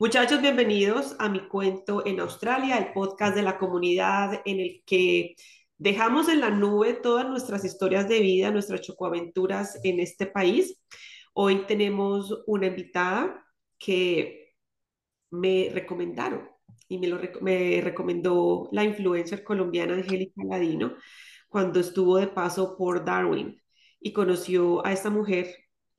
Muchachos, bienvenidos a mi cuento en Australia, el podcast de la comunidad en el que dejamos en la nube todas nuestras historias de vida, nuestras chocoaventuras en este país. Hoy tenemos una invitada que me recomendaron y me, lo, me recomendó la influencer colombiana Angélica Ladino cuando estuvo de paso por Darwin y conoció a esta mujer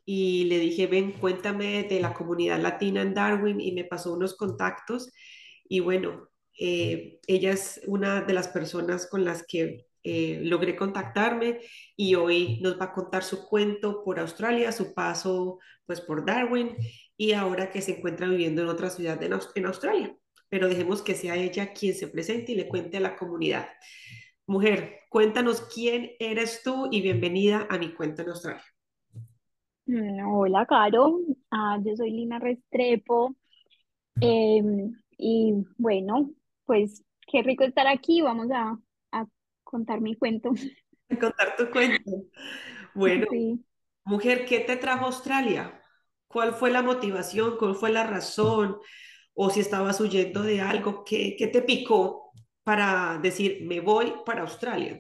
y le dije, ven, cuéntame de la comunidad latina en Darwin y me pasó unos contactos y bueno, eh, ella es una de las personas con las que eh, logré contactarme y hoy nos va a contar su cuento por Australia, su paso pues por Darwin y ahora que se encuentra viviendo en otra ciudad en, en Australia. Pero dejemos que sea ella quien se presente y le cuente a la comunidad. Mujer, cuéntanos quién eres tú y bienvenida a mi cuento en Australia. Mm, hola, Caro. Ah, yo soy Lina Restrepo. Em, y bueno, pues qué rico estar aquí. Vamos a, contar mi cuento. Contar tu cuento. Bueno, mujer, ¿qué te trajo a Australia? ¿Cuál fue la motivación? ¿Cuál fue la razón? O si estabas huyendo de algo, ¿qué, qué te picó para decir, me voy para Australia?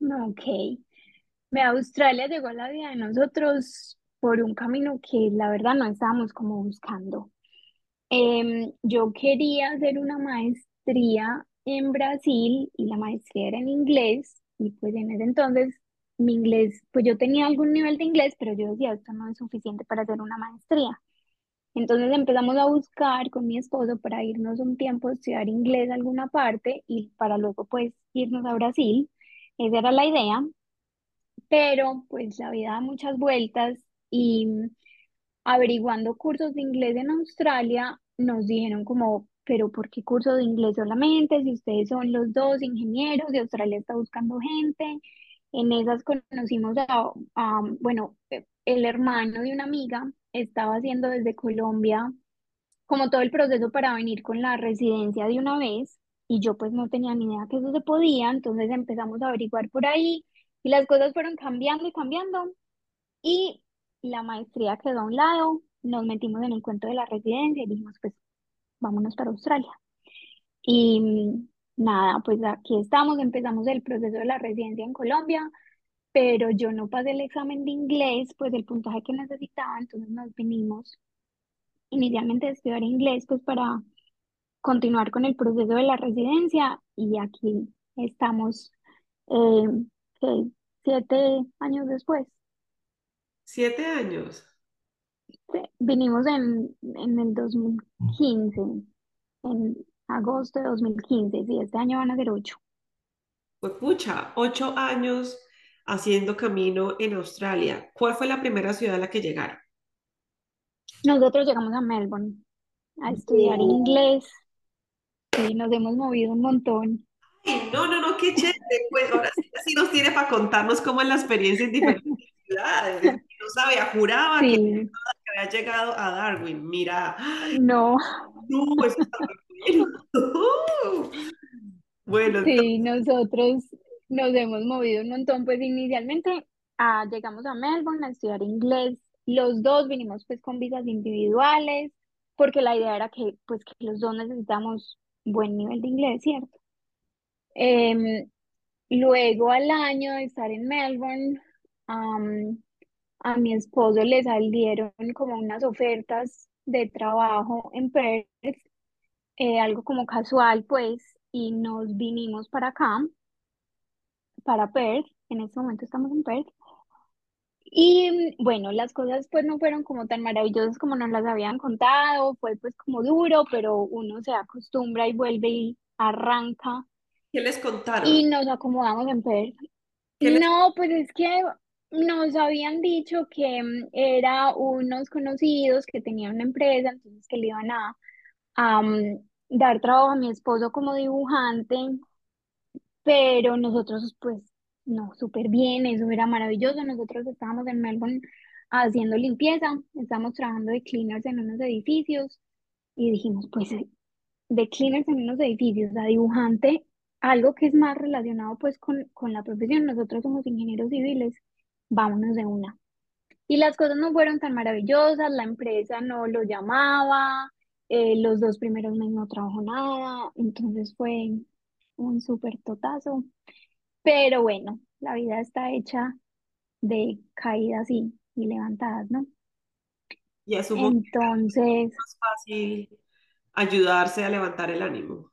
Ok. Australia llegó a la vida de nosotros por un camino que la verdad no estábamos como buscando. Em, yo quería hacer una maestría en Brasil y la maestría era en inglés y pues en ese entonces mi inglés, pues yo tenía algún nivel de inglés, pero yo decía, esto no es suficiente para hacer una maestría. Entonces empezamos a buscar con mi esposo para irnos un tiempo a estudiar inglés a alguna parte y para luego pues irnos a Brasil. Esa era la idea pero pues la vida da muchas vueltas y averiguando cursos de inglés en Australia nos dijeron como, pero ¿por qué curso de inglés solamente? Si ustedes son los dos ingenieros y Australia está buscando gente. En esas conocimos a, a, bueno, el hermano de una amiga estaba haciendo desde Colombia como todo el proceso para venir con la residencia de una vez y yo pues no tenía ni idea que eso se podía, entonces empezamos a averiguar por ahí y las cosas fueron cambiando y cambiando. Y la maestría quedó a un lado, nos metimos en el cuento de la residencia y dijimos, pues vámonos para Australia. Y mm, nada, pues aquí estamos, empezamos el proceso de la residencia en Colombia, pero yo no pasé el examen de inglés, pues el puntaje que necesitaba, entonces nos vinimos inicialmente a estudiar inglés, pues para continuar con el proceso de la residencia. Y aquí estamos eh, siete años después. ¿Siete años? vinimos en, en el 2015, en agosto de 2015, sí, este año van a ser ocho. Pues pucha, ocho años haciendo camino en Australia. ¿Cuál fue la primera ciudad a la que llegaron? Nosotros llegamos a Melbourne a estudiar inglés y nos hemos movido un montón no, no, no, qué chévere. Pues ahora sí, nos tiene para contarnos cómo es la experiencia en diferentes ciudades. No sabía, juraba que, había llegado a Darwin. Mira. No. No, eso está Bueno. Sí, nosotros nos hemos movido un montón. Pues inicialmente ah, llegamos a Melbourne a estudiar inglés. Los dos vinimos pues con visas individuales, porque la idea era que pues que los dos necesitamos buen nivel de inglés, ¿cierto? Em, luego al año de estar en Melbourne, a mi esposo le salieron como unas ofertas de trabajo en Perth, eh, algo como casual pues, y nos vinimos para acá, para Perth, en este momento estamos en Perth. Y bueno, las cosas pues no fueron como tan maravillosas como nos las habían contado, fue pues como duro, pero uno se acostumbra y vuelve y arranca ¿Qué les contaron? Y nos acomodamos en Perth. No, pues es que nos habían dicho que mm, era unos conocidos que tenían una empresa, entonces que le iban a, a, mm, dar trabajo a mi esposo como dibujante, pero nosotros pues no, súper bien, eso era maravilloso. Nosotros estábamos en Melbourne haciendo limpieza, estábamos trabajando de cleaners en unos edificios y dijimos, pues de cleaners en unos edificios a dibujante, algo que es más relacionado pues con, con la profesión. Nosotros somos ingenieros civiles, vámonos de una. Y las cosas no fueron tan maravillosas, la empresa no lo llamaba, eh, los dos primeros meses no trabajó nada, entonces fue un súper totazo. Pero bueno, la vida está hecha de caídas y, y levantadas, ¿no? Y asumo que Entonces, es más fácil ayudarse a levantar el ánimo.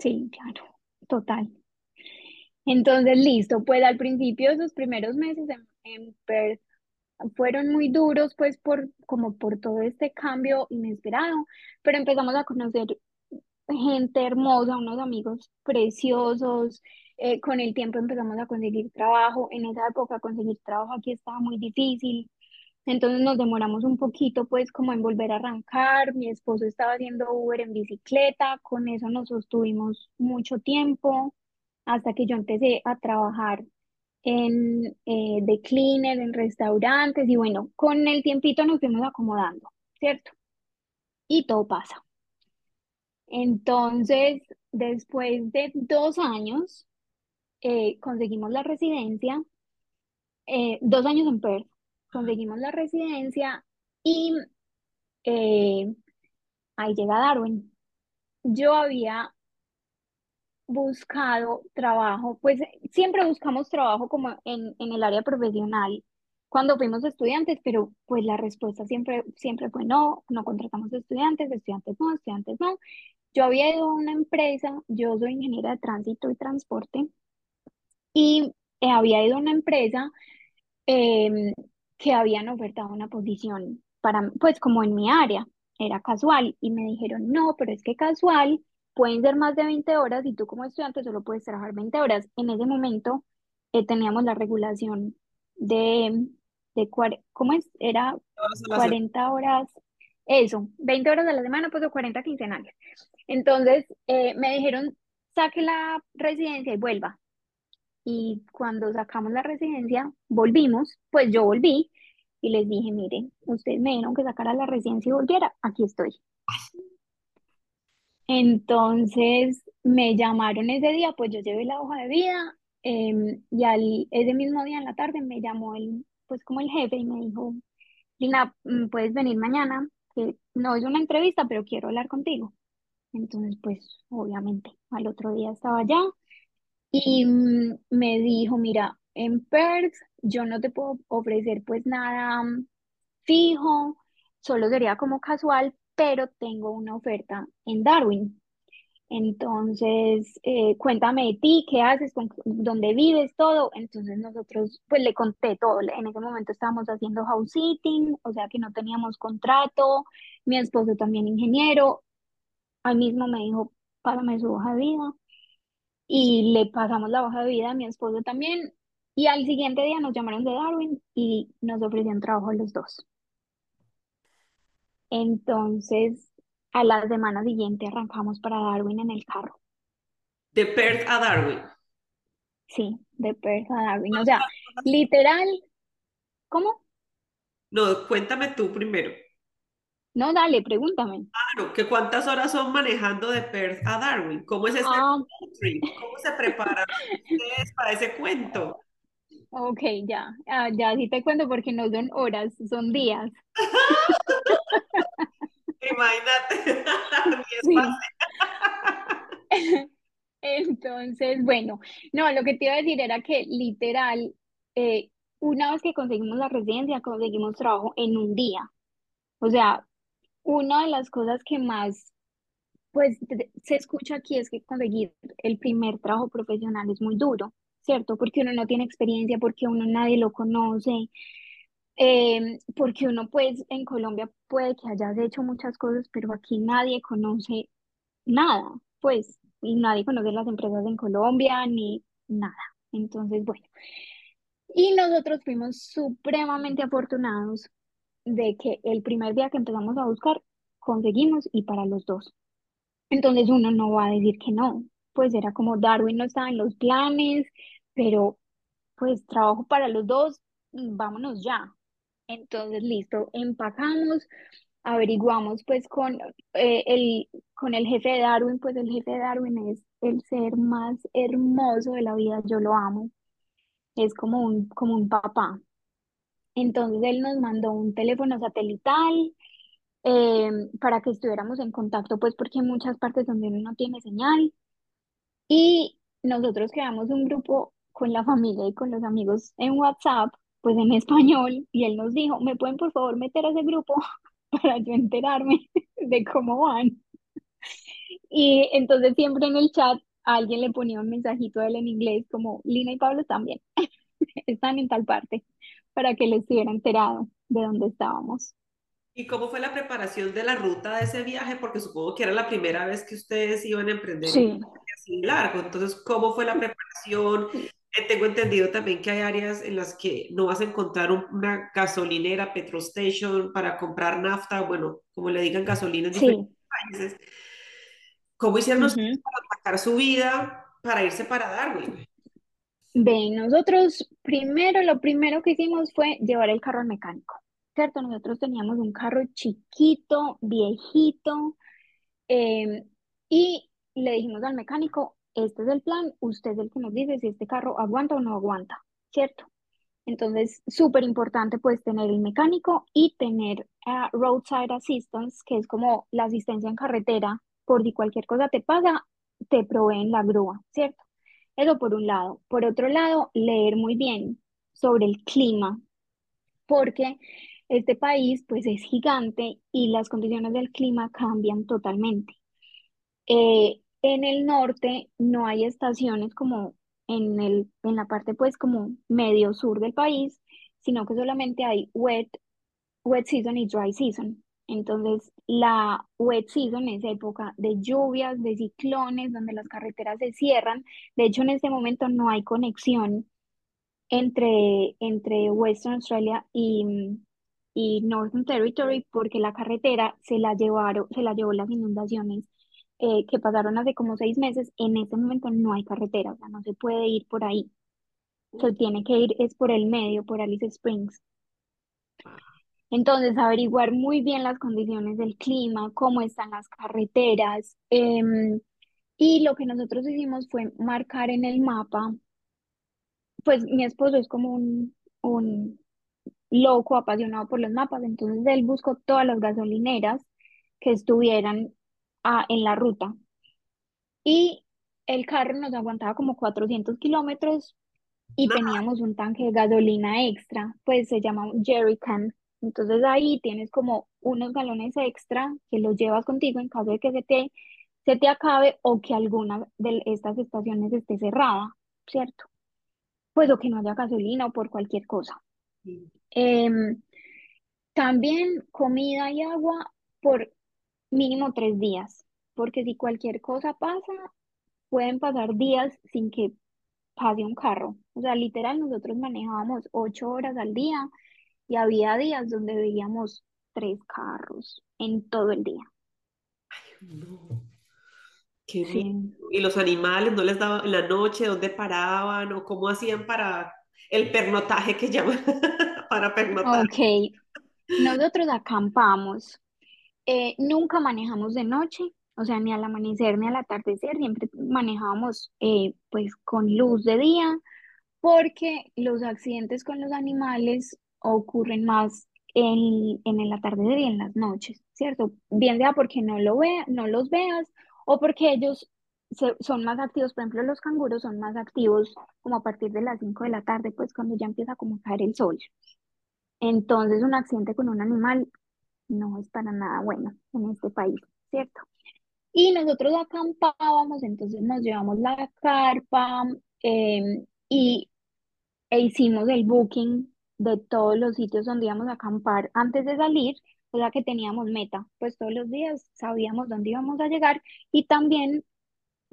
Sí, claro, total. Entonces, listo, pues al principio esos primeros meses en, fueron muy duros, pues por como por todo este cambio inesperado, pero empezamos a conocer gente hermosa, unos amigos preciosos. eh, con el tiempo empezamos a conseguir trabajo. En esa época conseguir trabajo aquí estaba muy difícil. Entonces nos demoramos un poquito, pues, como en volver a arrancar. Mi esposo estaba haciendo Uber en bicicleta, con eso nos sostuvimos mucho tiempo, hasta que yo empecé a trabajar en eh, de cleaner, en restaurantes, y bueno, con el tiempito nos fuimos acomodando, ¿cierto? Y todo pasa. Entonces, después de dos años, eh, conseguimos la residencia, eh, dos años en Perth, conseguimos la residencia y eh, ahí llega Darwin. Yo había buscado trabajo, pues siempre buscamos trabajo como en, en el área profesional cuando fuimos estudiantes, pero pues la respuesta siempre, siempre fue no, no contratamos estudiantes, estudiantes no, estudiantes no. Yo había ido a una empresa, yo soy ingeniera de tránsito y transporte, y eh, había ido a una empresa em, que habían ofertado una posición para, pues como en mi área, era casual, y me dijeron, no, pero es que casual pueden ser más de 20 horas y tú como estudiante solo puedes trabajar 20 horas. En ese momento eh, teníamos la regulación de, de ¿cómo es? Era Horas a la semana. 40 horas, eso, 20 horas a la semana, pues o 40 quincenales. Entonces eh, me dijeron, saque la residencia y vuelva. Y cuando sacamos la residencia, volvimos, pues yo volví y les dije, miren, ustedes me dijeron que sacara la residencia y volviera, aquí estoy. Entonces me llamaron ese día, pues yo llevé la hoja de vida em, y al, ese mismo día en la tarde me llamó el, pues como el jefe y me dijo, Lina, mm, puedes venir mañana, que no es una entrevista, pero quiero hablar contigo. Entonces, pues obviamente, al otro día estaba allá y mm, me dijo, mira, en Perth yo no te puedo ofrecer pues nada mm, fijo, solo sería como casual, pero tengo una oferta en Darwin. Entonces, eh, cuéntame de ti, qué haces, con, dónde vives, todo. Entonces nosotros, pues le conté todo. En ese momento estábamos haciendo house sitting, o sea que no teníamos contrato. Mi esposo también ingeniero. Al mismo me dijo, pásame su hoja de vida. Y le pasamos la hoja de vida a mi esposo también. Y al siguiente día nos llamaron de Darwin y nos ofrecían trabajo a los dos. Entonces, a la semana siguiente arrancamos para Darwin en el carro. De Perth a Darwin. Sí, de Perth a Darwin. O sea, literal, ¿cómo? No, cuéntame tú primero. No, dale, pregúntame. Claro, que cuántas horas son manejando de Perth a Darwin. ¿Cómo es ese Ah, trip? ¿Cómo se preparan ustedes para ese cuento? ok, ya. Ah, ya sí te cuento porque no son horas, son días. Imagínate. Entonces, bueno, no, lo que te iba a decir era que literal, eh, una vez que conseguimos la residencia, conseguimos trabajo en un día. O sea, una de las cosas que más, pues, se escucha aquí es que conseguir el primer trabajo profesional es muy duro, ¿cierto? Porque uno no tiene experiencia, porque uno nadie lo conoce, eh, porque uno, pues, en Colombia puede que hayas hecho muchas cosas, pero aquí nadie conoce nada, pues, y nadie conoce las empresas en Colombia ni nada. Entonces, bueno. Y nosotros fuimos supremamente afortunados de que el primer día que empezamos a buscar, conseguimos y para los dos. Entonces uno no va a decir que no, pues era como Darwin no estaba en los planes, pero pues trabajo para los dos, vámonos ya. Entonces, listo, empacamos, averiguamos pues con, eh, el, con el jefe de Darwin, pues el jefe de Darwin es el ser más hermoso de la vida, yo lo amo, es como un, como un papá. Entonces él nos mandó un teléfono satelital eh, para que estuviéramos en contacto, pues porque hay muchas partes donde uno no tiene señal. Y nosotros creamos un grupo con la familia y con los amigos en WhatsApp, pues en español, y él nos dijo, ¿me pueden por favor meter a ese grupo para yo enterarme de cómo van? Y entonces siempre en el chat alguien le ponía un mensajito a él en inglés como, Lina y Pablo también están en tal parte, para que él estuviera enterado de dónde estábamos. ¿Y cómo fue la preparación de la ruta de ese viaje? Porque supongo que era la primera vez que ustedes iban a emprender un viaje así largo. Entonces, ¿cómo fue la preparación? Eh, tengo entendido también que hay áreas en las que no vas a encontrar un- una gasolinera, petrol station para comprar nafta, bueno, como le digan gasolina en diferentes sí. países. ¿Cómo hicieron ustedes ujú. para sacar su vida para irse para Darwin? Ven, nosotros primero, lo primero que hicimos fue llevar el carro al mecánico, ¿cierto? Nosotros teníamos un carro chiquito, viejito, em, y le dijimos al mecánico, este es el plan, usted es el que nos dice si este carro aguanta o no aguanta, ¿cierto? Entonces, súper importante pues tener el mecánico y tener ah, roadside assistance, que es como la asistencia en carretera, por si cualquier cosa te pasa, te proveen la grúa, ¿cierto? Eso por un lado. Por otro lado, leer muy bien sobre el clima, porque este país pues es gigante y las condiciones del clima cambian totalmente. Eh, en el norte no hay estaciones como en el, en la parte pues como medio sur del país, sino que solamente hay wet, wet season y dry season. Entonces, la wet season es época de lluvias, de ciclones, donde las carreteras se cierran. De hecho, en este momento no hay conexión entre, entre Western Australia y, y Northern Territory porque la carretera se la llevaron, se la llevó las inundaciones eh, que pasaron hace como seis meses. En este momento no hay carretera, o sea, no se puede ir por ahí. Se tiene que ir, es por el medio, por Alice Springs. Entonces, averiguar muy bien las condiciones del clima, cómo están las carreteras. em, y lo que nosotros hicimos fue marcar en el mapa, pues mi esposo es como un, un loco, apasionado por los mapas, entonces él buscó todas las gasolineras que estuvieran ah, en la ruta y el carro nos aguantaba como 400 kilómetros y No, teníamos un tanque de gasolina extra, pues se llama un jerrycan. Entonces ahí tienes como unos galones extra que los llevas contigo en caso de que se te, se te acabe o que alguna de estas estaciones esté cerrada, ¿cierto? Pues o que no haya gasolina o por cualquier cosa. Em, también comida y agua por mínimo tres días, porque si cualquier cosa pasa, pueden pasar días sin que pase un carro. O sea, literal, nosotros manejábamos ocho horas al día y había días donde veíamos tres carros en todo el día. no, qué. Sí. ¿Y los animales no les daban en la noche dónde paraban o cómo hacían para el pernotaje que llaman para pernotar? Ok, nosotros acampamos. Eh, nunca manejamos de noche, o sea, ni al amanecer ni al atardecer, siempre manejábamos eh, pues con luz de día porque los accidentes con los animales ocurren más en, en el atardecer y en las noches, ¿cierto? Bien sea porque no lo no los veas o porque ellos se- son más activos, por ejemplo, los canguros son más activos como a partir de las 5 de la tarde, pues cuando ya empieza como a caer el sol. Entonces, un accidente con un animal no es para nada bueno en este país, ¿cierto? Y nosotros acampábamos, entonces nos llevamos la carpa em, y e hicimos el booking de todos los sitios donde íbamos a acampar antes de salir, o sea que teníamos meta, pues todos los días sabíamos dónde íbamos a llegar y también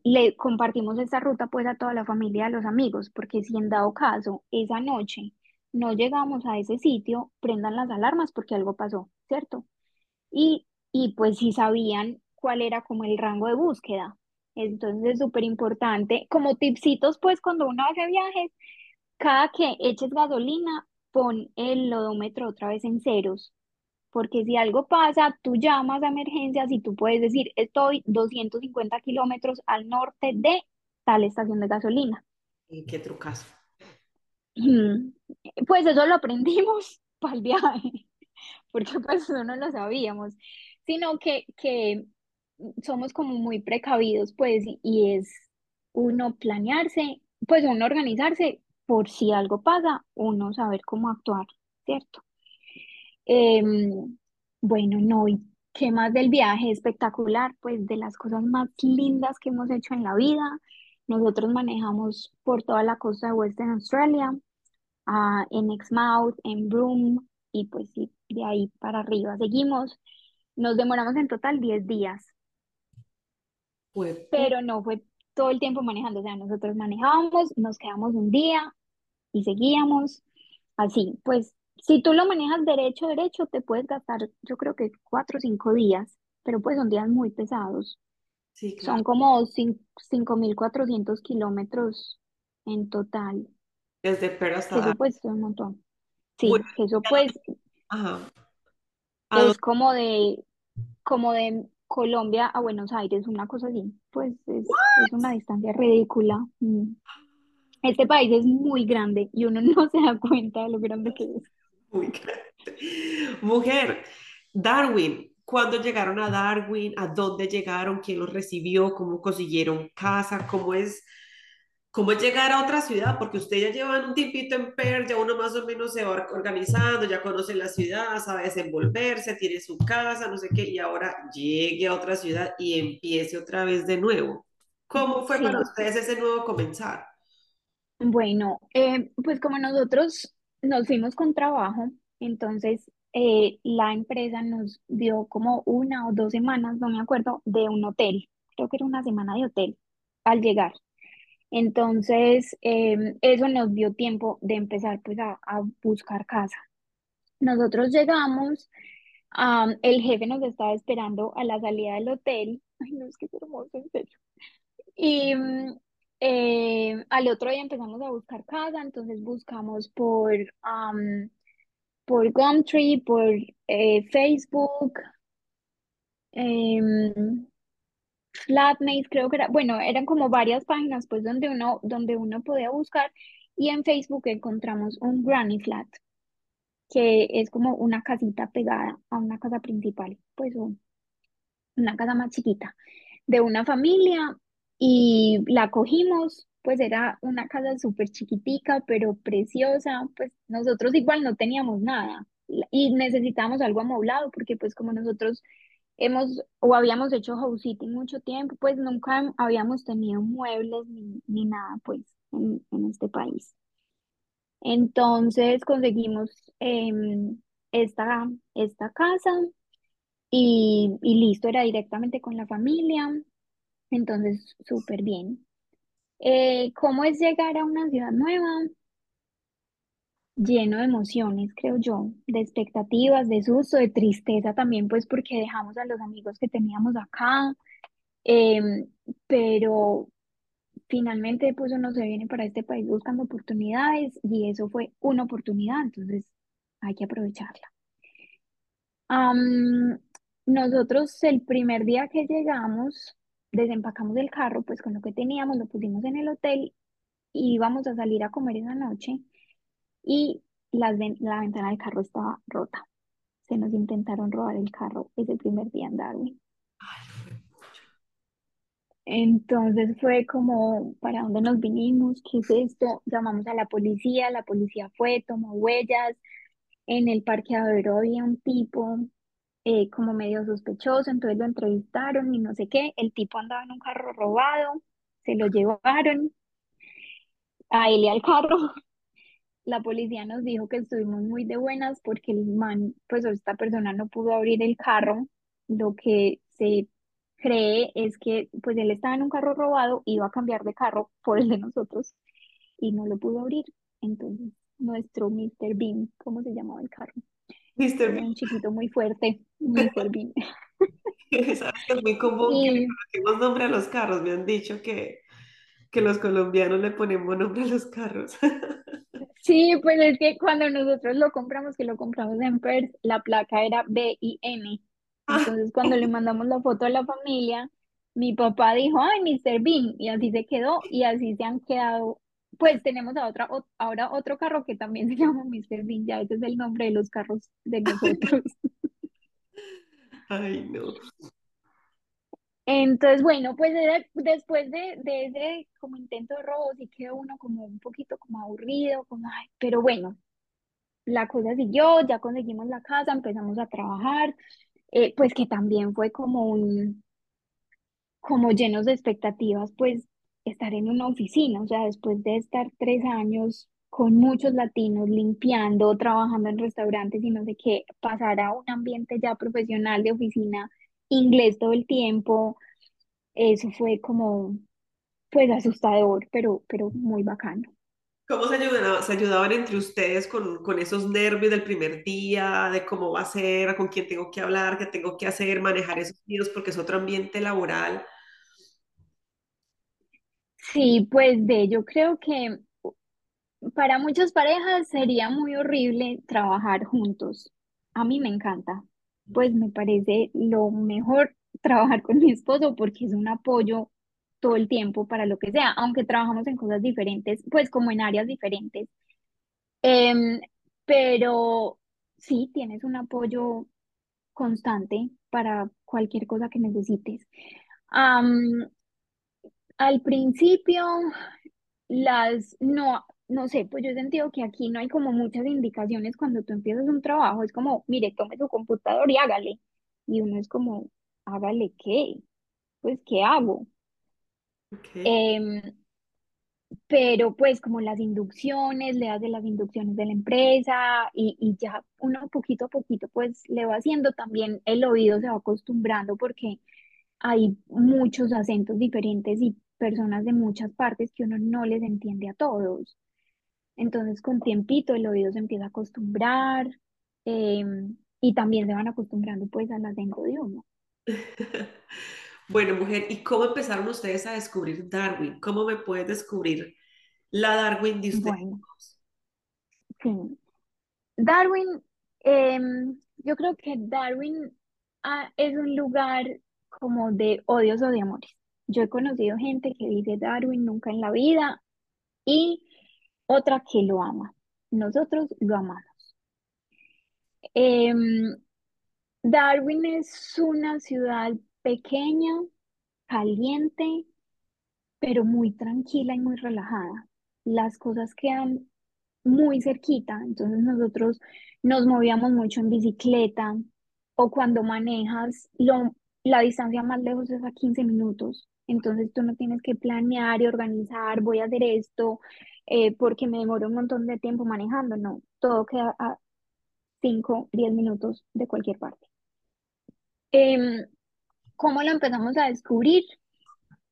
le compartimos esta ruta pues a toda la familia a los amigos, porque si en dado caso esa noche no llegamos a ese sitio, prendan las alarmas porque algo pasó, ¿cierto? Y, y pues si sabían cuál era como el rango de búsqueda. Entonces es súper importante, como tipsitos pues cuando uno hace viajes, cada que eches gasolina, pon el odómetro otra vez en ceros porque si algo pasa, tú llamas a emergencias y tú puedes decir, estoy 250 kilómetros al norte de tal estación de gasolina. ¿Y qué trucazo? Pues eso lo aprendimos para el viaje, porque pues eso no lo sabíamos, sino que, que somos como muy precavidos, pues, y es uno planearse, pues uno organizarse por si algo pasa, uno saber cómo actuar, ¿cierto? Em, bueno, no, ¿y qué más del viaje? Espectacular, pues de las cosas más lindas que hemos hecho en la vida. Nosotros manejamos por toda la costa de Western Australia, ah, en Exmouth, en Broome, y pues sí, de ahí para arriba seguimos. Nos demoramos en total 10 días, pero no fue todo el tiempo manejando, o sea, nosotros manejábamos, nos quedamos un día y seguíamos así, pues si tú lo manejas derecho, derecho, te puedes gastar, yo creo que cuatro o cinco días, pero pues son días muy pesados. Sí, Son claro. como cin- 5.400 kilómetros en total, Desde Perth hasta eso pues es un montón. Sí, eso pues es como de, como de Colombia a Buenos Aires, una cosa así. Pues es, es una distancia ridícula. Mm. Este país es muy grande y uno no se da cuenta de lo grande que es. Muy grande. Mujer, Darwin, ¿cuándo llegaron a Darwin? ¿A dónde llegaron? ¿Quién los recibió? ¿Cómo consiguieron casa? ¿Cómo es, cómo es llegar a otra ciudad? Porque usted ya lleva un tiempito en Perth, ya uno más o menos se va organizando, ya conoce la ciudad, sabe desenvolverse, tiene su casa, no sé qué, y ahora llegue a otra ciudad y empiece otra vez de nuevo. ¿Cómo fue para Sí. ustedes ese nuevo comenzar? Bueno, eh, pues como nosotros nos fuimos con trabajo, entonces eh, la empresa nos dio como una o dos semanas, no me acuerdo, de un hotel. Creo que era una semana de hotel al llegar. Entonces, em, eso nos dio tiempo de empezar pues a, a buscar casa. Nosotros llegamos, am, el jefe nos estaba esperando a la salida del hotel. Ay, no, es que es hermoso, en serio. Y mm, eh, al otro día empezamos a buscar casa, entonces buscamos por, por Gumtree, por eh, Facebook, em, Flatmates, creo que era, bueno, eran como varias páginas pues donde uno, donde uno podía buscar y en Facebook encontramos un Granny Flat, que es como una casita pegada a una casa principal, pues un- una casa más chiquita de una familia y la cogimos, pues era una casa súper chiquitica, pero preciosa, pues nosotros igual no teníamos nada y necesitábamos algo amoblado porque pues como nosotros hemos o habíamos hecho house sitting mucho tiempo, pues nunca habíamos tenido muebles ni, ni nada pues en, en este país. Entonces conseguimos em, esta, esta casa y, y listo, era directamente con la familia. Entonces, súper bien. Eh, ¿cómo es llegar a una ciudad nueva? Lleno de emociones, creo yo, de expectativas, de susto, de tristeza también, pues porque dejamos a los amigos que teníamos acá, em, pero finalmente pues uno se viene para este país buscando oportunidades y eso fue una oportunidad, entonces hay que aprovecharla. Nosotros el primer día que llegamos, desempacamos el carro, pues con lo que teníamos, lo pusimos en el hotel y íbamos a salir a comer esa noche y las ven- la ventana del carro estaba rota. Se nos intentaron robar el carro ese primer día en Darwin. Ay, Entonces fue como, ¿para dónde nos vinimos? ¿Qué es esto? Llamamos a la policía, la policía fue, tomó huellas. En el parqueadero había un tipo eh, como medio sospechoso, entonces lo entrevistaron y no sé qué. El tipo andaba en un carro robado, se lo llevaron a él y al carro. La policía nos dijo que estuvimos muy de buenas porque el man, pues esta persona no pudo abrir el carro, lo que se cree es que pues él estaba en un carro robado, iba a cambiar de carro por el de nosotros y no lo pudo abrir. Entonces, nuestro Mr. Bean, ¿cómo se llamaba el carro? Mr. Era un chiquito muy fuerte, Mr. Bean. Sabes que es muy común que le coloquemos nombre a los carros. Me han dicho que, que los colombianos le ponemos nombre a los carros. sí, pues es que cuando nosotros lo compramos, que lo compramos en Perth, la placa era B I N. Entonces, cuando le mandamos la foto a la familia, mi papá dijo, ay, Mr. Bean, y así se quedó, y así se han quedado. Pues tenemos a otra, o- ahora otro carro que también se llama Mr. Bean, ya ese es el nombre de los carros de nosotros. Ay, no. Entonces, bueno, pues era- después de, de ese como intento de robo, sí quedó uno como un poquito como aburrido, como, ay, pero bueno, la cosa siguió, ya conseguimos la casa, empezamos a trabajar, eh, pues que también fue como un, como llenos de expectativas, pues estar en una oficina, o sea, después de estar tres años con muchos latinos limpiando, trabajando en restaurantes y no sé qué, pasar a un ambiente ya profesional de oficina, inglés todo el tiempo, eso fue como, pues asustador, pero, pero muy bacano. ¿Cómo se ayudaban, se ayudaban entre ustedes con, con esos nervios del primer día, de cómo va a ser, con quién tengo que hablar, qué tengo que hacer, manejar esos miedos, porque es otro ambiente laboral? Sí, pues de, yo creo que Para muchas parejas sería muy horrible trabajar juntos. A mí me encanta, pues me parece lo mejor trabajar con mi esposo porque es un apoyo todo el tiempo para lo que sea, aunque trabajamos en cosas diferentes, pues como en áreas diferentes. Em, pero sí, tienes un apoyo constante para cualquier cosa que necesites. Al principio las, no, no sé, pues yo he sentido que aquí no hay como muchas indicaciones cuando tú empiezas un trabajo, es como, mire, tome su computador y hágale. Y uno es como, hágale qué, pues, ¿qué hago? Ok. Em, pero pues como las inducciones, le das de las inducciones de la empresa y, y ya uno poquito a poquito pues le va haciendo también el oído se va acostumbrando porque hay muchos acentos diferentes y personas de muchas partes que uno no les entiende a todos. Entonces, con tiempito el oído se empieza a acostumbrar em, y también se van acostumbrando pues al acento de uno. Bueno, mujer, ¿y cómo empezaron ustedes a descubrir Darwin? ¿Cómo me puedes descubrir la Darwin de ustedes? Bueno, sí. Darwin, em, yo creo que Darwin ah, es un lugar como de odios o de amores. Yo he conocido gente que dice Darwin nunca en la vida y otra que lo ama. Nosotros lo amamos. Em, Darwin es una ciudad pequeña, caliente, pero muy tranquila y muy relajada. Las cosas quedan muy cerquita, entonces nosotros nos movíamos mucho en bicicleta o cuando manejas, lo, la distancia más lejos es a 15 minutos, entonces tú no tienes que planear y organizar, voy a hacer esto eh, porque me demoro un montón de tiempo manejando, no, todo queda a 5 10 minutos de cualquier parte. Em, ¿cómo lo empezamos a descubrir?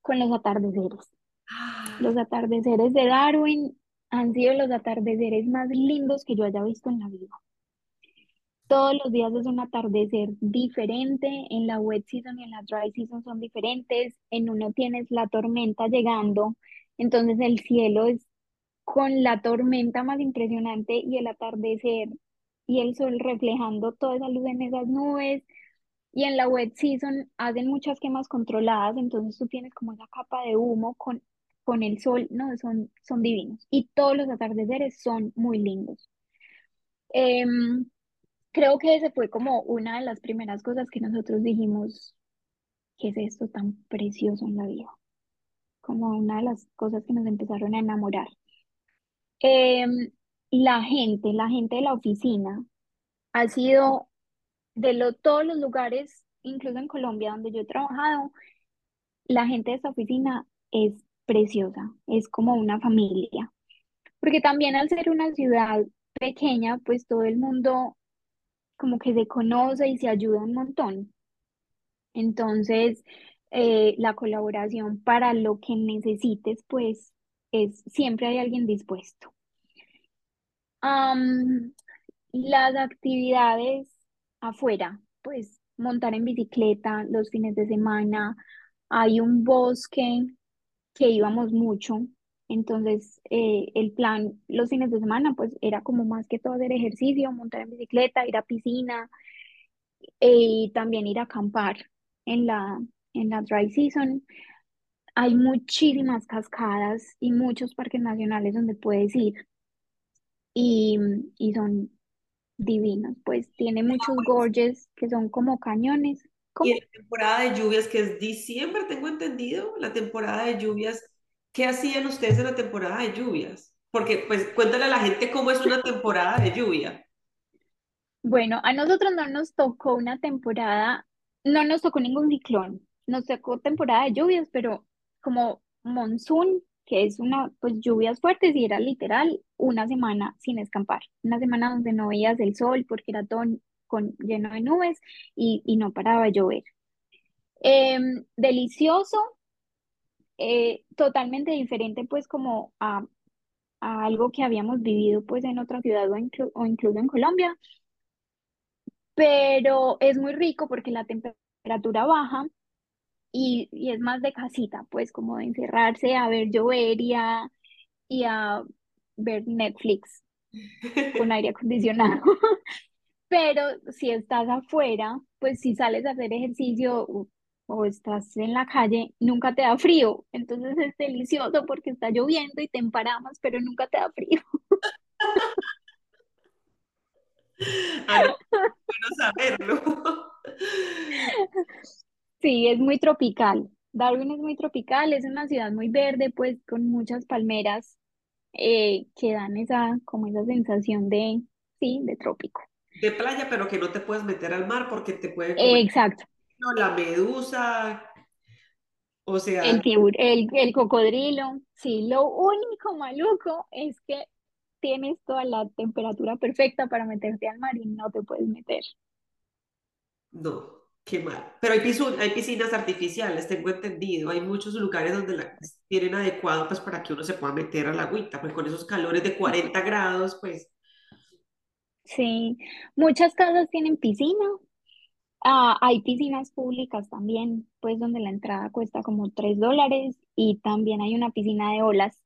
Con los atardeceres. Los atardeceres de Darwin han sido los atardeceres más lindos que yo haya visto en la vida. Todos los días es un atardecer diferente, en la wet season y en la dry season son diferentes, en uno tienes la tormenta llegando, entonces el cielo es con la tormenta más impresionante y el atardecer y el sol reflejando toda esa luz en esas nubes. Y en la wet season hacen muchas quemas controladas, entonces tú tienes como esa capa de humo con, con el sol, no, son, son divinos. Y todos los atardeceres son muy lindos. Em, creo que ese fue como una de las primeras cosas que nosotros dijimos, ¿qué es esto tan precioso en la vida? Como una de las cosas que nos empezaron a enamorar. Em, la gente, la gente de la oficina ha sido de lo, todos los lugares, incluso en Colombia donde yo he trabajado, la gente de esta oficina es preciosa, es como una familia, porque también al ser una ciudad pequeña, pues todo el mundo como que se conoce y se ayuda un montón. Entonces, eh, la colaboración para lo que necesites, pues es, siempre hay alguien dispuesto. las actividades afuera, pues montar en bicicleta los fines de semana, hay un bosque que íbamos mucho, entonces eh, el plan los fines de semana pues era como más que todo hacer ejercicio, montar en bicicleta, ir a piscina y también ir a acampar en la, en la dry season. Hay muchísimas cascadas y muchos parques nacionales donde puedes ir y, y son divinos, pues tiene muchos gorges que son como cañones. Y la temporada de lluvias, que es diciembre, tengo entendido, la temporada de lluvias, ¿qué hacían ustedes en la temporada de lluvias? Porque, pues, cuéntale a la gente cómo es una temporada de lluvia. Bueno, a nosotros no nos tocó una temporada, no nos tocó ningún ciclón, nos tocó temporada de lluvias, pero como monzón, que es una, pues lluvias fuertes y era literal una semana sin escampar, una semana donde no veías el sol porque era todo con, lleno de nubes y, no paraba de llover. Em, delicioso, eh, totalmente diferente pues como a, algo que habíamos vivido pues en otra ciudad o, o incluso en Colombia, pero es muy rico porque la temperatura baja y, y, es más de casita, pues como de encerrarse a ver llover y a, y a ver Netflix con aire acondicionado. Pero si estás afuera, pues si sales a hacer ejercicio o, estás en la calle, nunca te da frío. Entonces es delicioso porque está lloviendo y te emparamas, pero nunca te da frío. Ah, no, bueno saberlo. Sí, es muy tropical. Darwin es muy tropical, es una ciudad muy verde, pues con muchas palmeras eh, que dan esa, como esa sensación de, sí, de trópico. De playa, pero que no te puedes meter al mar porque te puede comer Exacto. La medusa, o sea... El, el, el cocodrilo, sí, lo único maluco es que tienes toda la temperatura perfecta para meterte al mar y no te puedes meter. No, Qué mal. Pero hay, hay piscinas artificiales, tengo entendido. Hay muchos lugares donde la tienen adecuado pues para que uno se pueda meter a la agüita, pues con esos calores de 40 grados, pues. Sí, muchas casas tienen piscina. Ah, hay piscinas públicas también, pues donde la entrada cuesta como 3 dólares y también hay una piscina de olas.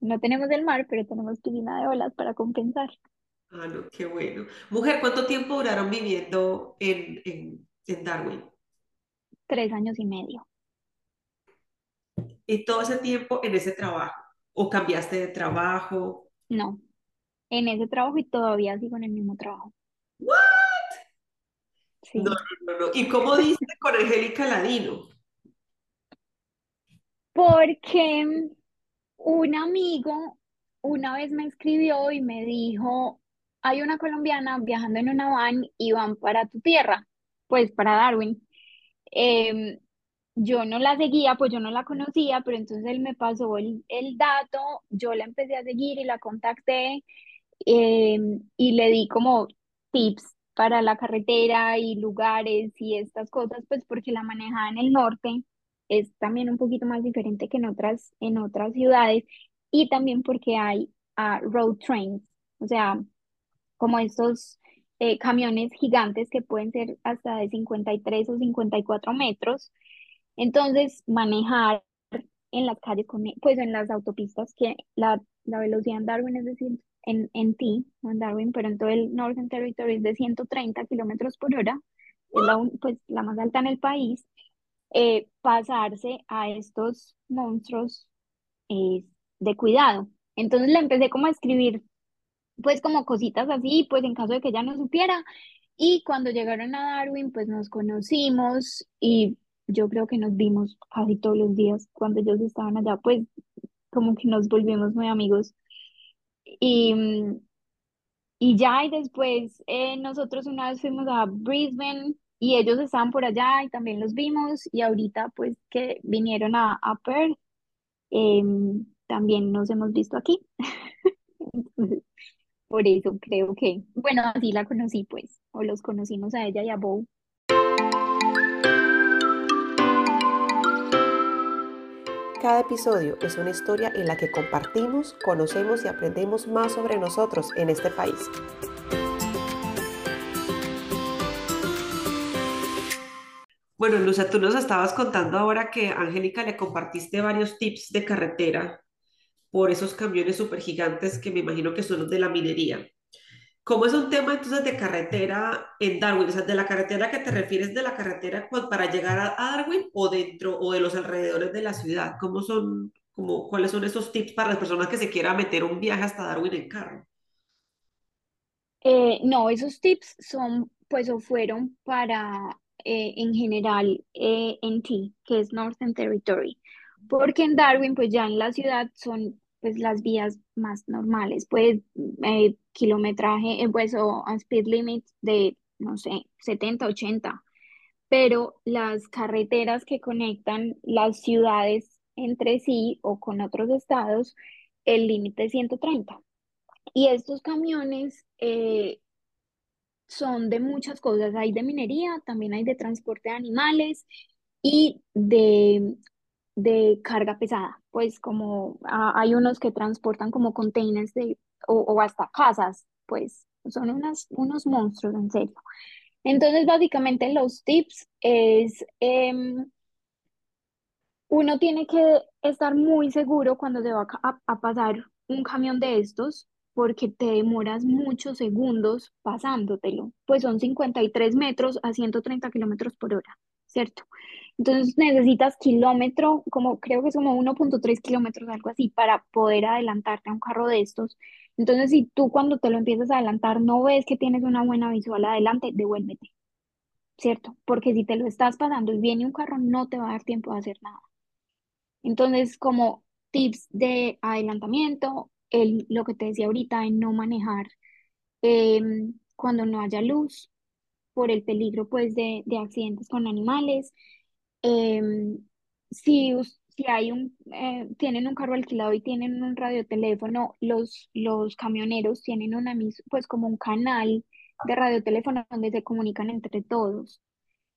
No tenemos el mar, pero tenemos piscina de olas para compensar. Ah, no, qué bueno. Mujer, ¿cuánto tiempo duraron viviendo en, en, Darwin? Tres años y medio. ¿Y todo ese tiempo en ese trabajo? ¿O cambiaste de trabajo? No, en ese trabajo y todavía sigo en el mismo trabajo. ¿What? Sí. No, no, no, ¿Y cómo diste con Angélica Ladino? Porque un amigo una vez me escribió y me dijo, hay una colombiana viajando en una van y van para tu tierra, pues para Darwin. Em, yo no la seguía, pues yo no la conocía, pero entonces él me pasó el, dato, yo la empecé a seguir y la contacté em, y le di como tips para la carretera y lugares y estas cosas, pues porque la manejada en el norte es también un poquito más diferente que en otras, en otras ciudades y también porque hay ah, road trains, o sea, como estos eh, camiones gigantes que pueden ser hasta de 53 o 54 metros. Entonces, manejar en las calles, con, pues en las autopistas, que la, la velocidad en Darwin, es decir, en, en ti, en Darwin, pero en todo el Northern Territory es de 130 kilómetros por hora, es la, pues, la más alta en el país, eh, pasarse a estos monstruos eh, de cuidado. Entonces le empecé como a escribir pues como cositas así, pues en caso de que ella no supiera. Y cuando llegaron a Darwin, pues nos conocimos y yo creo que nos vimos casi todos los días cuando ellos estaban allá, pues como que nos volvimos muy amigos. Y, y ya, y después eh, nosotros una vez fuimos a Brisbane y ellos estaban por allá y también los vimos y ahorita pues que vinieron a, a Perth, em, también nos hemos visto aquí. Por eso creo que, bueno, así la conocí pues, o los conocimos a ella y a Bo. Cada episodio es una historia en la que compartimos, conocemos y aprendemos más sobre nosotros en este país. Bueno, Luza, tú nos estabas contando ahora que Angélica le compartiste varios tips de carretera por esos camiones súper gigantes que me imagino que son los de la minería. ¿Cómo es un tema entonces de carretera en Darwin? O sea, de la carretera que te refieres de la carretera para llegar a Darwin o dentro o de los alrededores de la ciudad. ¿Cómo son, como, cuáles son esos tips para las personas que se quieran meter un viaje hasta Darwin en carro? Eh, no, esos tips son, pues, o fueron para, eh, en general, eh, NT, que es Northern Territory, porque en Darwin, pues ya en la ciudad son pues las vías más normales, pues eh, kilometraje, eh, pues o speed limit de, no sé, 70, 80, pero las carreteras que conectan las ciudades entre sí o con otros estados, el límite es 130. Y estos camiones eh, son de muchas cosas, hay de minería, también hay de transporte de animales y de de carga pesada, pues como ah, hay unos que transportan como containers de, o, hasta casas, pues son unas, unos monstruos, en serio. Entonces, básicamente los tips es, em, uno tiene que estar muy seguro cuando se va a, a pasar un camión de estos, porque te demoras muchos segundos pasándotelo, pues son 53 metros a 130 kilómetros por hora, ¿cierto? Entonces necesitas kilómetro, como creo que es como 1.3 kilómetros, algo así, para poder adelantarte a un carro de estos. Entonces, si tú cuando te lo empiezas a adelantar no ves que tienes una buena visual adelante, devuélvete, ¿cierto? Porque si te lo estás pasando y viene un carro, no te va a dar tiempo de hacer nada. Entonces, como tips de adelantamiento, el, lo que te decía ahorita, en no manejar em, cuando no haya luz, por el peligro pues de, de accidentes con animales. Em, si, si hay un, eh, tienen un carro alquilado y tienen un radioteléfono, los, los camioneros tienen una, pues como un canal de radioteléfono donde se comunican entre todos.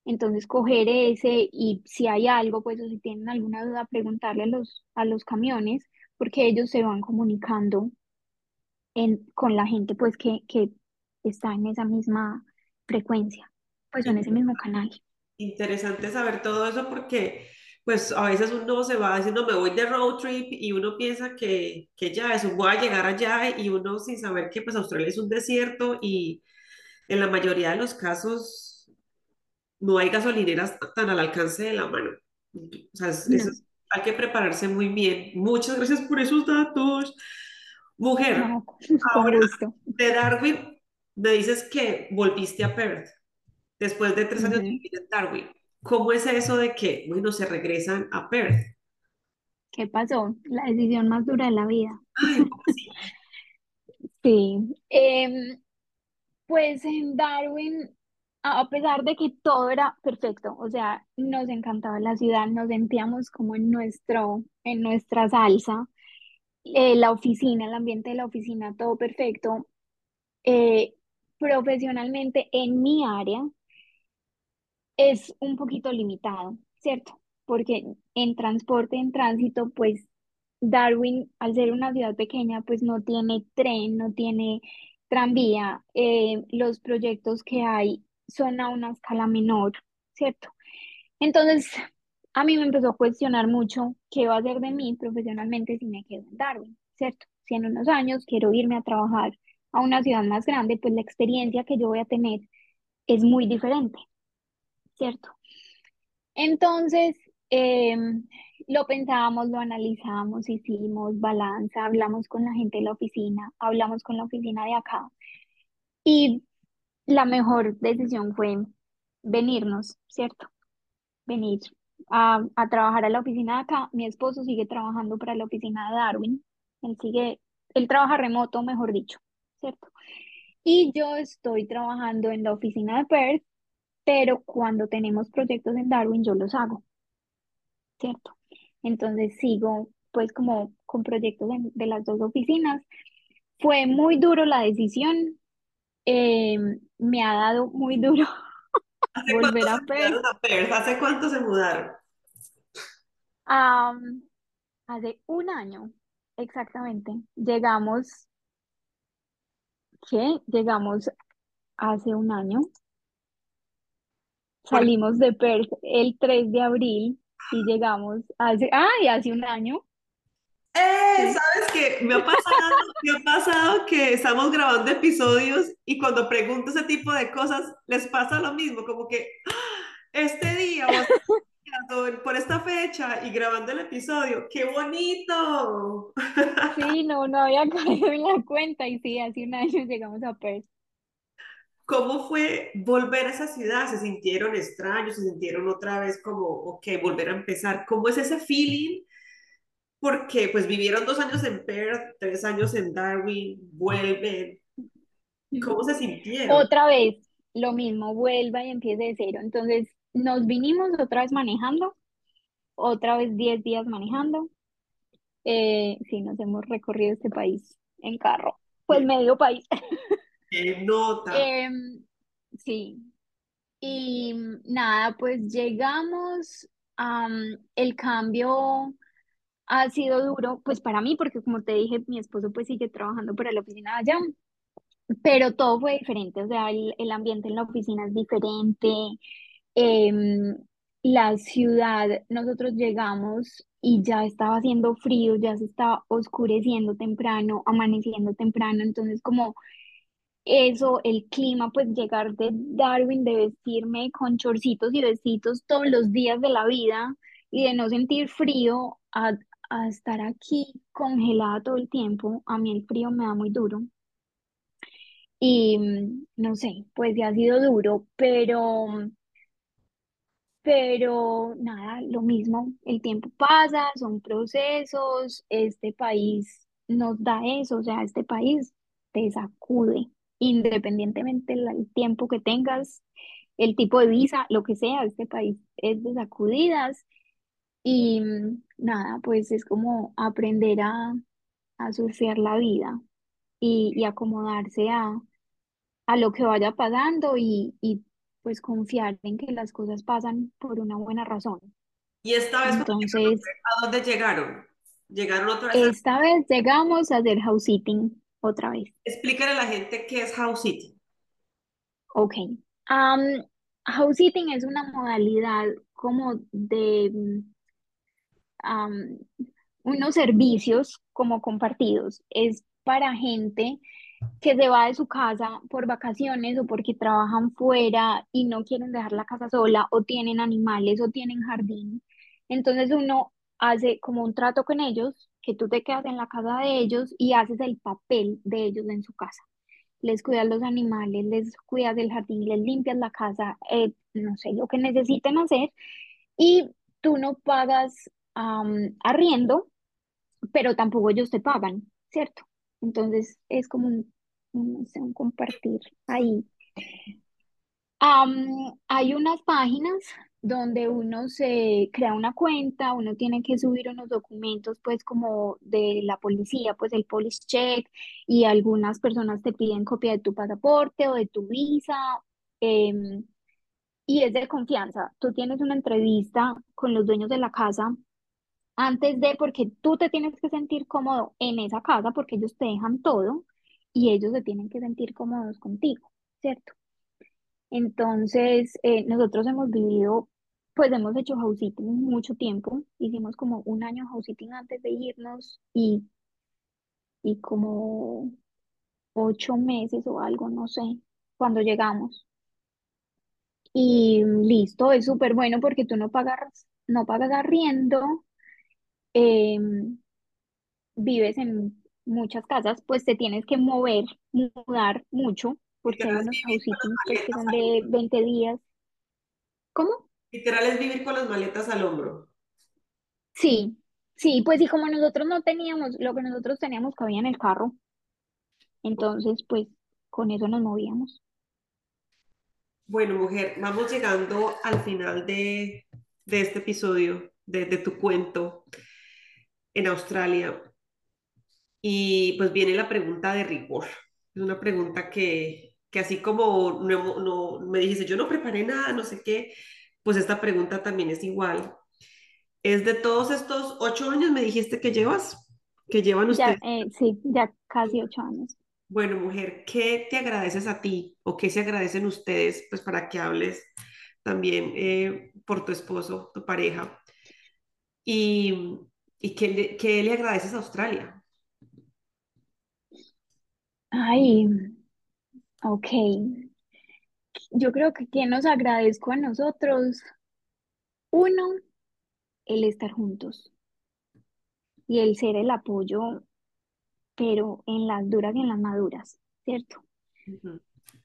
Entonces, coger ese y si hay algo, pues o si tienen alguna duda, preguntarle a los, a los camiones, porque ellos se van comunicando en, con la gente pues que, que está en esa misma frecuencia, pues en ese mismo canal interesante saber todo eso porque pues a veces uno se va diciendo me voy de road trip y uno piensa que, que ya eso, voy a llegar allá y uno sin saber que pues Australia es un desierto y en la mayoría de los casos no hay gasolineras tan al alcance de la mano. O sea, eso, hay que prepararse muy bien. Muchas gracias por esos datos. Mujer, ahora de Darwin, me dices que volviste a Perth después de tres años de vivir en Darwin. ¿Cómo es eso de que, bueno, se regresan a Perth? ¿Qué pasó? La decisión más dura de la vida. sí. Em, pues en Darwin, a pesar de que todo era perfecto, o sea, nos encantaba la ciudad, nos sentíamos como en nuestro, en nuestra salsa, eh, la oficina, el ambiente de la oficina, todo perfecto. Eh, profesionalmente en mi área, es un poquito limitado, ¿cierto? Porque en transporte, en tránsito, pues Darwin, al ser una ciudad pequeña, pues no tiene tren, no tiene tranvía, eh, los proyectos que hay son a una escala menor, ¿cierto? Entonces, a mí me empezó a cuestionar mucho qué va a hacer de mí profesionalmente si me quedo en Darwin, ¿cierto? Si en unos años quiero irme a trabajar a una ciudad más grande, pues la experiencia que yo voy a tener es muy diferente. ¿Cierto? Entonces, em, lo pensábamos, lo analizamos, hicimos balanza, hablamos con la gente de la oficina, hablamos con la oficina de acá y la mejor decisión fue venirnos, ¿cierto? Venir a, a trabajar a la oficina de acá. Mi esposo sigue trabajando para la oficina de Darwin, él sigue, él trabaja remoto, mejor dicho, ¿cierto? Y yo estoy trabajando en la oficina de Perth pero cuando tenemos proyectos en Darwin yo los hago, ¿cierto? Entonces sigo pues como con proyectos de, las dos oficinas. Fue muy duro la decisión, em, me ha dado muy duro volver a Perth. ¿Hace cuánto se mudaron? Hace un año, exactamente, llegamos, ¿qué? Llegamos hace un año, salimos de Perth el 3 de abril y llegamos hace, ¡ay! Hace un año, ¡Eh! ¿Sabes qué? Me ha pasado, me ha pasado que estamos grabando episodios y cuando pregunto ese tipo de cosas les pasa lo mismo, como que ¡ah! este día por esta fecha y grabando el episodio, ¡qué bonito! Sí, no, no había caído en la cuenta y sí, hace un año llegamos a Perth. ¿Cómo fue volver a esa ciudad? ¿Se sintieron extraños? ¿Se sintieron otra vez como, ok, volver a empezar? ¿Cómo es ese feeling? Porque pues vivieron dos años en Perth, tres años en Darwin, vuelven. ¿Cómo se sintieron? Otra vez, lo mismo, vuelva y empiece de cero. Entonces, nos vinimos otra vez manejando, otra vez 10 días manejando. Eh, sí, nos hemos recorrido este país en carro, pues ¿Qué, medio país. qué nota? Em, sí, y nada, pues llegamos, am, el cambio ha sido duro, pues para mí, porque como te dije, mi esposo pues sigue trabajando para la oficina de allá, pero todo fue diferente, o sea, el, el ambiente en la oficina es diferente, em, la ciudad, nosotros llegamos y ya estaba haciendo frío, ya se estaba oscureciendo temprano, amaneciendo temprano, entonces como eso, el clima, pues llegar de Darwin, de vestirme con chorcitos y vestidos todos los días de la vida y de no sentir frío a, a estar aquí congelada todo el tiempo, a mí el frío me da muy duro. Y mm, no sé, pues ya ha sido duro, pero Pero nada, lo mismo, el tiempo pasa, son procesos, este país nos da eso, o sea, este país te sacude, independientemente del tiempo que tengas, el tipo de visa, lo que sea, este país es de sacudidas y mm, nada, pues es como aprender a, a surfear la vida y, y acomodarse a, a lo que vaya pasando y, y pues confiar en que las cosas pasan por una buena razón. Y esta vez Entonces, ¿a dónde llegaron? Llegaron otra vez esta vez llegamos a hacer house sitting otra vez. Explícale a la gente qué es house sitting. Ok. House sitting es una modalidad como de unos servicios como compartidos. Es para gente que se va de su casa por vacaciones o porque trabajan fuera y no quieren dejar la casa sola o tienen animales o tienen jardín. Entonces uno hace como un trato con ellos, que tú te quedas en la casa de ellos y haces el papel de ellos en su casa. Les cuidas los animales, les cuidas del jardín, les limpias la casa, eh, no sé, lo que necesiten hacer y tú no pagas arriendo pero tampoco ellos te pagan, ¿cierto? Entonces es como un, compartir ahí. Hay unas páginas donde uno se crea una cuenta, uno tiene que subir unos documentos, pues como de la policía, pues el police check, y algunas personas te piden copia de tu pasaporte o de tu visa, em, y es de confianza. Tú tienes una entrevista con los dueños de la casa antes de, porque tú te tienes que sentir cómodo en esa casa porque ellos te dejan todo y ellos se tienen que sentir cómodos contigo, ¿cierto? Entonces, eh, nosotros hemos vivido, pues hemos hecho house sitting mucho tiempo, hicimos como un año house sitting antes de irnos y, y como ocho meses o algo, no sé, cuando llegamos. Y listo, es súper bueno porque tú no pagas, no pagas arriendo. em, vives en muchas casas, pues te tienes que mover, mudar mucho, porque hay unos house sittings pues que son de hombro. 20 días. ¿Cómo? Literal es vivir con las maletas al hombro. Sí, sí, pues y como nosotros no teníamos, lo que nosotros teníamos cabía en el carro, entonces pues con eso nos movíamos. Bueno, mujer, vamos llegando al final de, de este episodio, de, de tu cuento en Australia. Y pues viene la pregunta de rigor. Es una pregunta que, que así como no, no- me dijiste, yo no preparé nada, no sé qué, pues esta pregunta también es igual. Es de todos estos ocho años, me dijiste que llevas, que llevan Ya, ustedes. eh, sí, ya casi ocho años. Bueno, mujer, ¿qué te agradeces a ti o qué se agradecen ustedes, pues para que hables también eh, por tu esposo, tu pareja? ¿Y, y qué le, qué le agradeces a Australia? Ay, ok. Yo creo que que nos agradezco a nosotros, uno, el estar juntos y el ser el apoyo, pero en las duras y en las maduras, ¿cierto?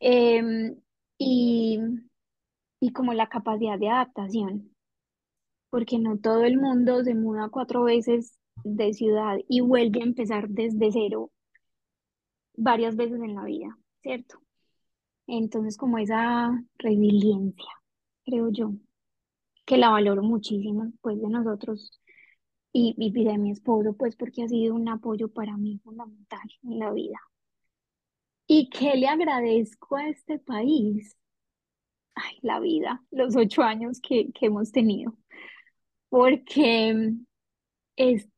Em, y, y como la capacidad de adaptación, porque no todo el mundo se muda cuatro veces de ciudad y vuelve a empezar desde cero varias veces en la vida, ¿cierto? Entonces, como esa resiliencia, creo yo, que la valoro muchísimo, pues, de nosotros y, y de mi esposo, pues, porque ha sido un apoyo para mí fundamental en la vida. ¿Y qué le agradezco a este país? Ay, la vida, los ocho años que, que hemos tenido, porque es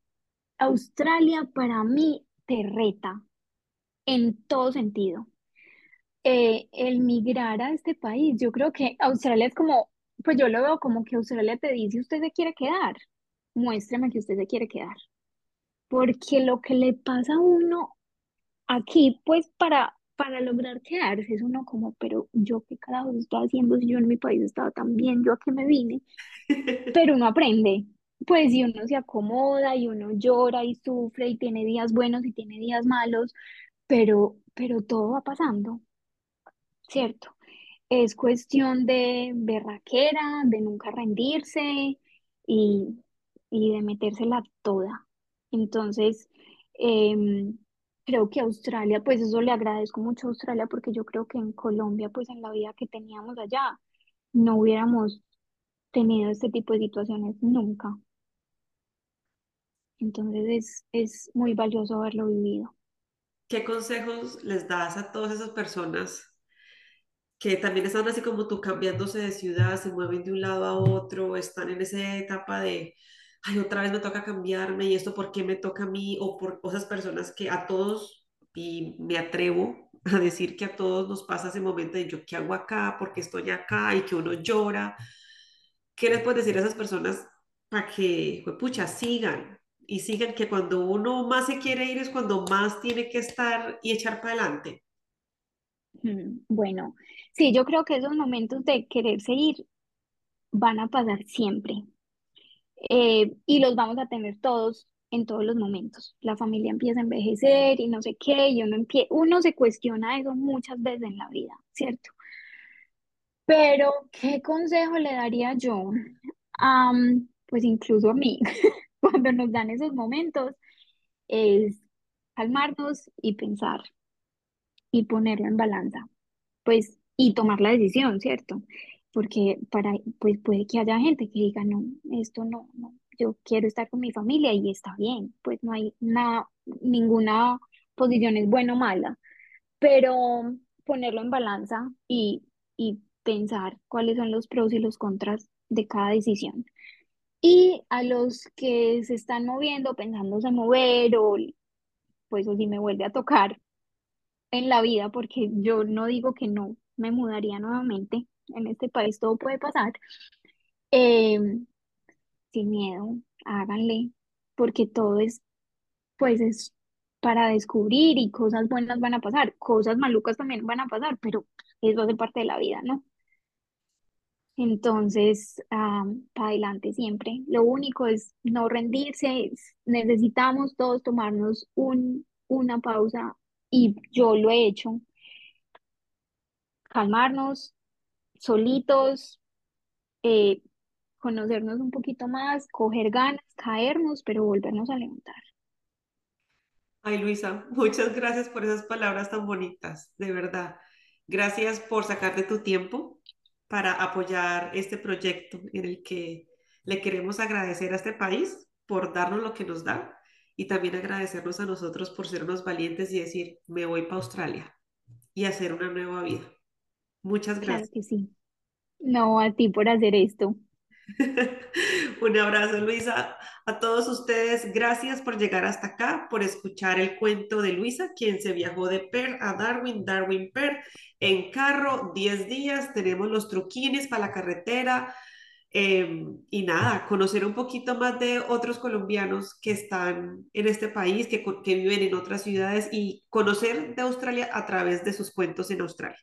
Australia para mí te reta en todo sentido. Eh, el migrar a este país. Yo creo que Australia es como, pues yo lo veo como que Australia te dice, usted se quiere quedar, muéstrame que usted se quiere quedar. Porque lo que le pasa a uno aquí, pues para, para lograr quedarse, es uno como, pero yo qué carajo estoy haciendo si yo en mi país estaba tan bien, yo a qué me vine. Pero uno aprende. Pues si uno se acomoda y uno llora y sufre y tiene días buenos y tiene días malos, pero, pero todo va pasando, ¿cierto? Es cuestión de berraquera, de nunca rendirse y, y de metérsela toda. Entonces, em, creo que Australia, pues eso le agradezco mucho a Australia porque yo creo que en Colombia, pues en la vida que teníamos allá, no hubiéramos tenido este tipo de situaciones nunca. Entonces es, es muy valioso haberlo vivido. ¿Qué consejos les das a todas esas personas que también están así como tú, cambiándose de ciudad, se mueven de un lado a otro, están en esa etapa de, ay, otra vez me toca cambiarme y esto por qué me toca a mí, o por esas personas que a todos, y me atrevo a decir que a todos nos pasa ese momento de yo qué hago acá, por qué estoy acá y que uno llora. ¿Qué les puedes decir a esas personas para que, pucha, sigan? Y sigan que cuando uno más se quiere ir es cuando más tiene que estar y echar para adelante. Mm, Bueno, sí, yo creo que esos momentos de quererse ir van a pasar siempre. eh, y los vamos a tener todos en todos los momentos. La familia empieza a envejecer y no sé qué, y uno, empie- uno se cuestiona eso muchas veces en la vida, ¿cierto? Pero, ¿qué consejo le daría yo? Pues incluso a mí, cuando nos dan esos momentos, es calmarnos y pensar y ponerlo en balanza, pues, y tomar la decisión, ¿cierto? Porque para, pues puede que haya gente que diga, no, esto no, no, yo quiero estar con mi familia y está bien, pues no hay nada, ninguna posición es buena o mala, pero ponerlo en balanza y, y pensar cuáles son los pros y los contras de cada decisión. Y a los que se están moviendo, pensándose mover o pues o si me vuelve a tocar en la vida, porque yo no digo que no me mudaría nuevamente. En este país todo puede pasar. Eh, sin miedo, háganle, porque todo es, pues es para descubrir y cosas buenas van a pasar, cosas malucas también van a pasar, pero eso hace parte de la vida, ¿no? Entonces, para adelante siempre. Lo único es no rendirse. es- Necesitamos todos tomarnos un, una pausa y yo lo he hecho. Calmarnos solitos, eh, conocernos un poquito más, coger ganas, caernos, pero volvernos a levantar. Ay, Luisa, muchas gracias por esas palabras tan bonitas, de verdad. Gracias por sacar de tu tiempo para apoyar este proyecto en el que le queremos agradecer a este país por darnos lo que nos da y también agradecernos a nosotros por sernos valientes y decir, me voy para Australia y hacer una nueva vida. Muchas Claro gracias. que sí. No a ti por hacer esto. Un abrazo, Luisa. A todos ustedes, gracias por llegar hasta acá, por escuchar el cuento de Luisa, quien se viajó de Perth a Darwin, Darwin, Perth, en carro, 10 días. Tenemos los truquines para la carretera. Eh, y nada, conocer un poquito más de otros colombianos que están en este país, que, que viven en otras ciudades y conocer de Australia a través de sus cuentos en Australia.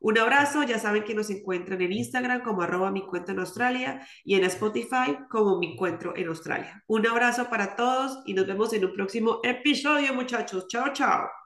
Un abrazo, ya saben que nos encuentran en Instagram como arroba mi cuento en Australia y en Spotify como mi encuentro en Australia. Un abrazo para todos y nos vemos en un próximo episodio, muchachos. Chao, chao.